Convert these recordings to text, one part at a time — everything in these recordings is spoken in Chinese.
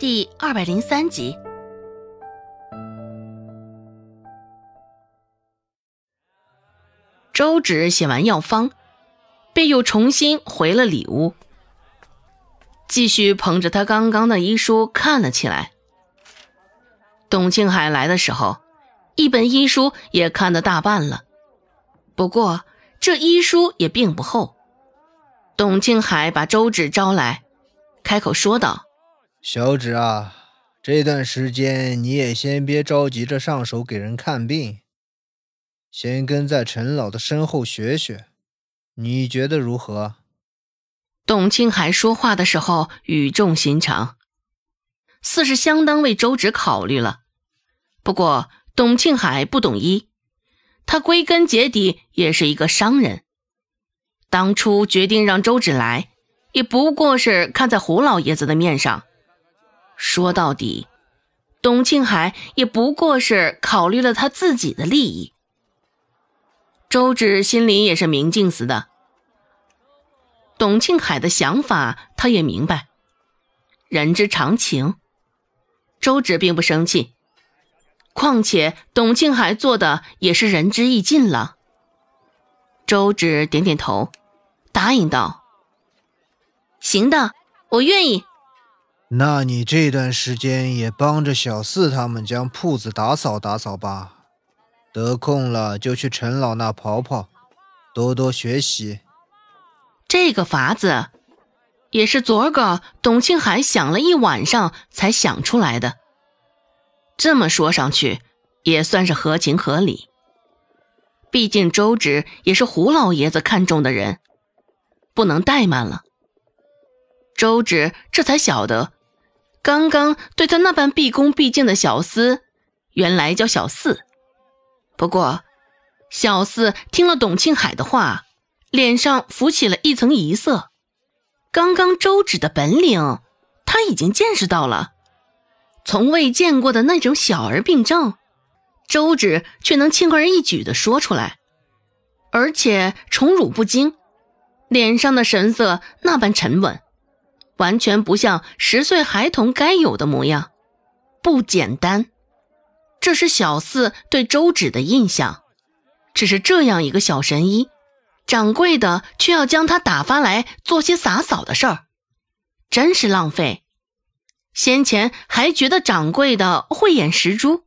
第二百零三集。周芷写完药方，便又重新回了里屋，继续捧着他刚刚的医书看了起来。董庆海来的时候，一本医书也看得大半了，不过这医书也并不厚。董庆海把周芷招来，开口说道：“小芷啊，这段时间你也先别着急着上手给人看病。”先跟在陈老的身后学学，你觉得如何？董庆海说话的时候语重心长，似是相当为周芷考虑了。不过董庆海不懂医，他归根结底也是一个商人。当初决定让周芷来，也不过是看在胡老爷子的面上。说到底，董庆海也不过是考虑了他自己的利益。周芷心里也是明镜似的。董庆海的想法，他也明白，人之常情。周芷并不生气，况且董庆海做的也是仁至义尽了。周芷点点头，答应道：“行的，我愿意。”那你这段时间也帮着小四他们将铺子打扫打扫吧。得空了就去陈老那跑跑，多多学习。这个法子也是昨儿个董庆海想了一晚上才想出来的。这么说上去也算是合情合理。毕竟周芷也是胡老爷子看中的人，不能怠慢了。周芷这才晓得，刚刚对他那般毕恭毕敬的小厮，原来叫小四。不过，小四听了董庆海的话，脸上浮起了一层疑色。刚刚周芷的本领，他已经见识到了，从未见过的那种小儿病症，周芷却能轻而易举地说出来，而且宠辱不惊，脸上的神色那般沉稳，完全不像十岁孩童该有的模样，不简单。这是小四对周芷的印象，只是这样一个小神医，掌柜的却要将他打发来做些洒扫的事儿，真是浪费。先前还觉得掌柜的慧眼识珠，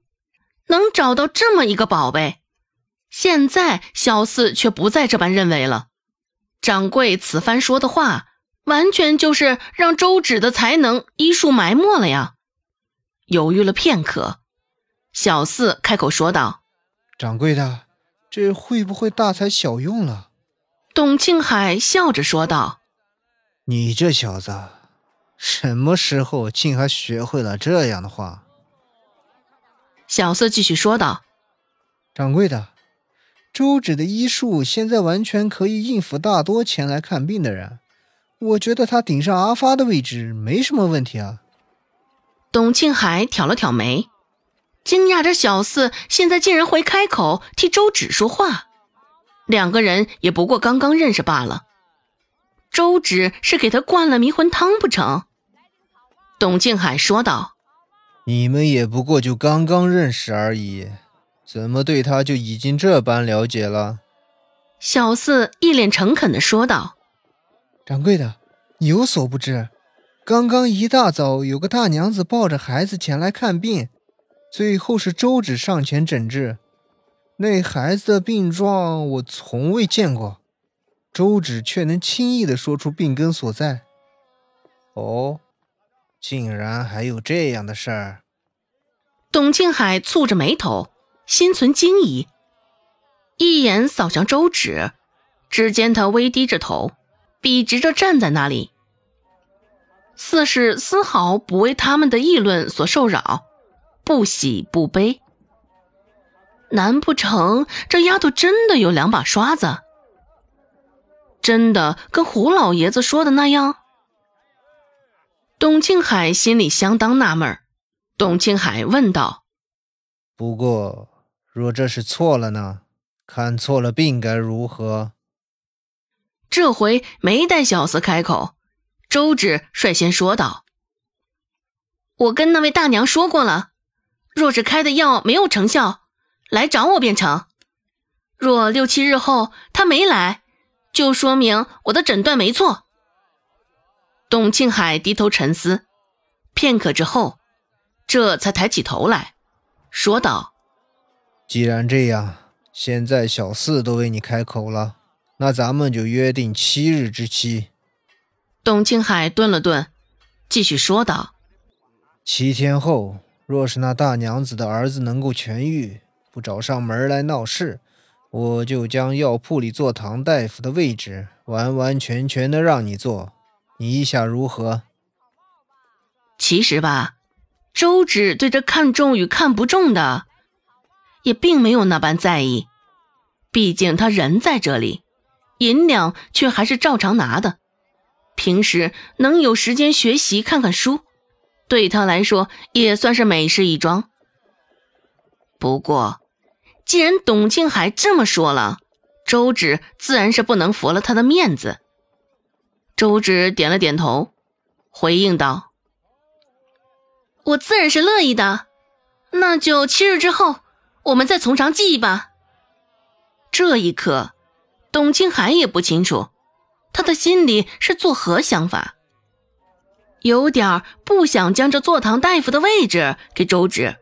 能找到这么一个宝贝，现在小四却不再这般认为了。掌柜此番说的话，完全就是让周芷的才能医术埋没了呀。犹豫了片刻。小四开口说道：“掌柜的，这会不会大材小用了？”董庆海笑着说道：“你这小子，什么时候竟还学会了这样的话？”小四继续说道：“掌柜的，周芷的医术现在完全可以应付大多前来看病的人，我觉得他顶上阿发的位置没什么问题啊。”董庆海挑了挑眉。惊讶着，小四现在竟然会开口替周芷说话。两个人也不过刚刚认识罢了，周芷是给他灌了迷魂汤不成？董庆海说道：“你们也不过就刚刚认识而已，怎么对他就已经这般了解了？”小四一脸诚恳的说道：“掌柜的，你有所不知，刚刚一大早有个大娘子抱着孩子前来看病。”最后是周芷上前诊治，那孩子的病状我从未见过，周芷却能轻易的说出病根所在。哦，竟然还有这样的事儿！董庆海蹙着眉头，心存惊疑，一眼扫向周芷，只见他微低着头，笔直着站在那里，似是丝毫不为他们的议论所受扰。不喜不悲，难不成这丫头真的有两把刷子？真的跟胡老爷子说的那样？董庆海心里相当纳闷。董庆海问道：“不过，若这是错了呢？看错了病该如何？”这回没待小厮开口，周芷率先说道。我跟那位大娘说过了，若是开的药没有成效，来找我便成。若六七日后他没来，就说明我的诊断没错。”董庆海低头沉思，片刻之后，这才抬起头来，说道：“既然这样，现在小四都为你开口了，那咱们就约定七日之期。”董庆海顿了顿，继续说道：“七天后，若是那大娘子的儿子能够痊愈，不找上门来闹事，我就将药铺里坐堂大夫的位置完完全全的让你做。”你意下如何？其实吧，周芷对这看重与看不中的，也并没有那般在意。毕竟他人在这里，银两却还是照常拿的。平时能有时间学习看看书，对他来说也算是美事一桩。不过，既然董庆海这么说了，周芷自然是不能拂了他的面子。周芷点了点头，回应道：“我自然是乐意的，那就七日之后，我们再从长计议吧。”这一刻，董庆海也不清楚，他的心里是作何想法，有点不想将这坐堂大夫的位置给周芷，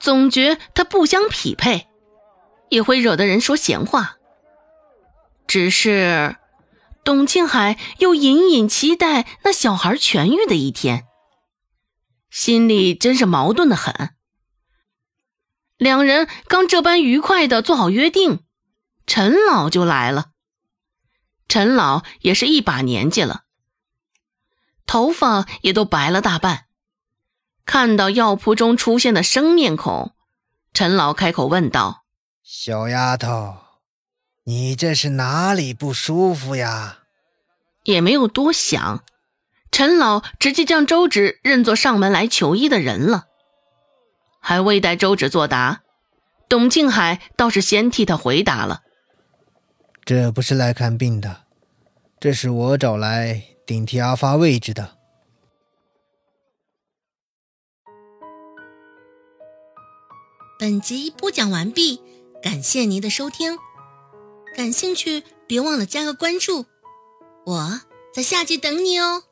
总觉他不相匹配，也会惹得人说闲话。只是。董庆海又隐隐期待那小孩痊愈的一天，心里真是矛盾的很。两人刚这般愉快的做好约定，陈老就来了。陈老也是一把年纪了，头发也都白了大半。看到药铺中出现的生面孔，陈老开口问道：“小丫头。”你这是哪里不舒服呀？也没有多想，陈老直接将周芷认作上门来求医的人了。还未待周芷作答，董庆海倒是先替他回答了：“这不是来看病的，这是我找来顶替阿发位置的。”本集播讲完毕，感谢您的收听。感兴趣，别忘了加个关注，我在下集等你哦。